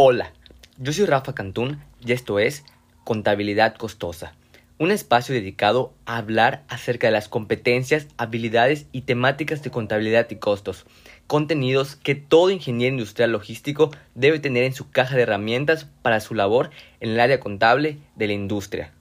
Hola, yo soy Rafa Cantún y esto es Contabilidad Costosa, un espacio dedicado a hablar acerca de las competencias, habilidades y temáticas de contabilidad y costos, contenidos que todo ingeniero industrial logístico debe tener en su caja de herramientas para su labor en el área contable de la industria.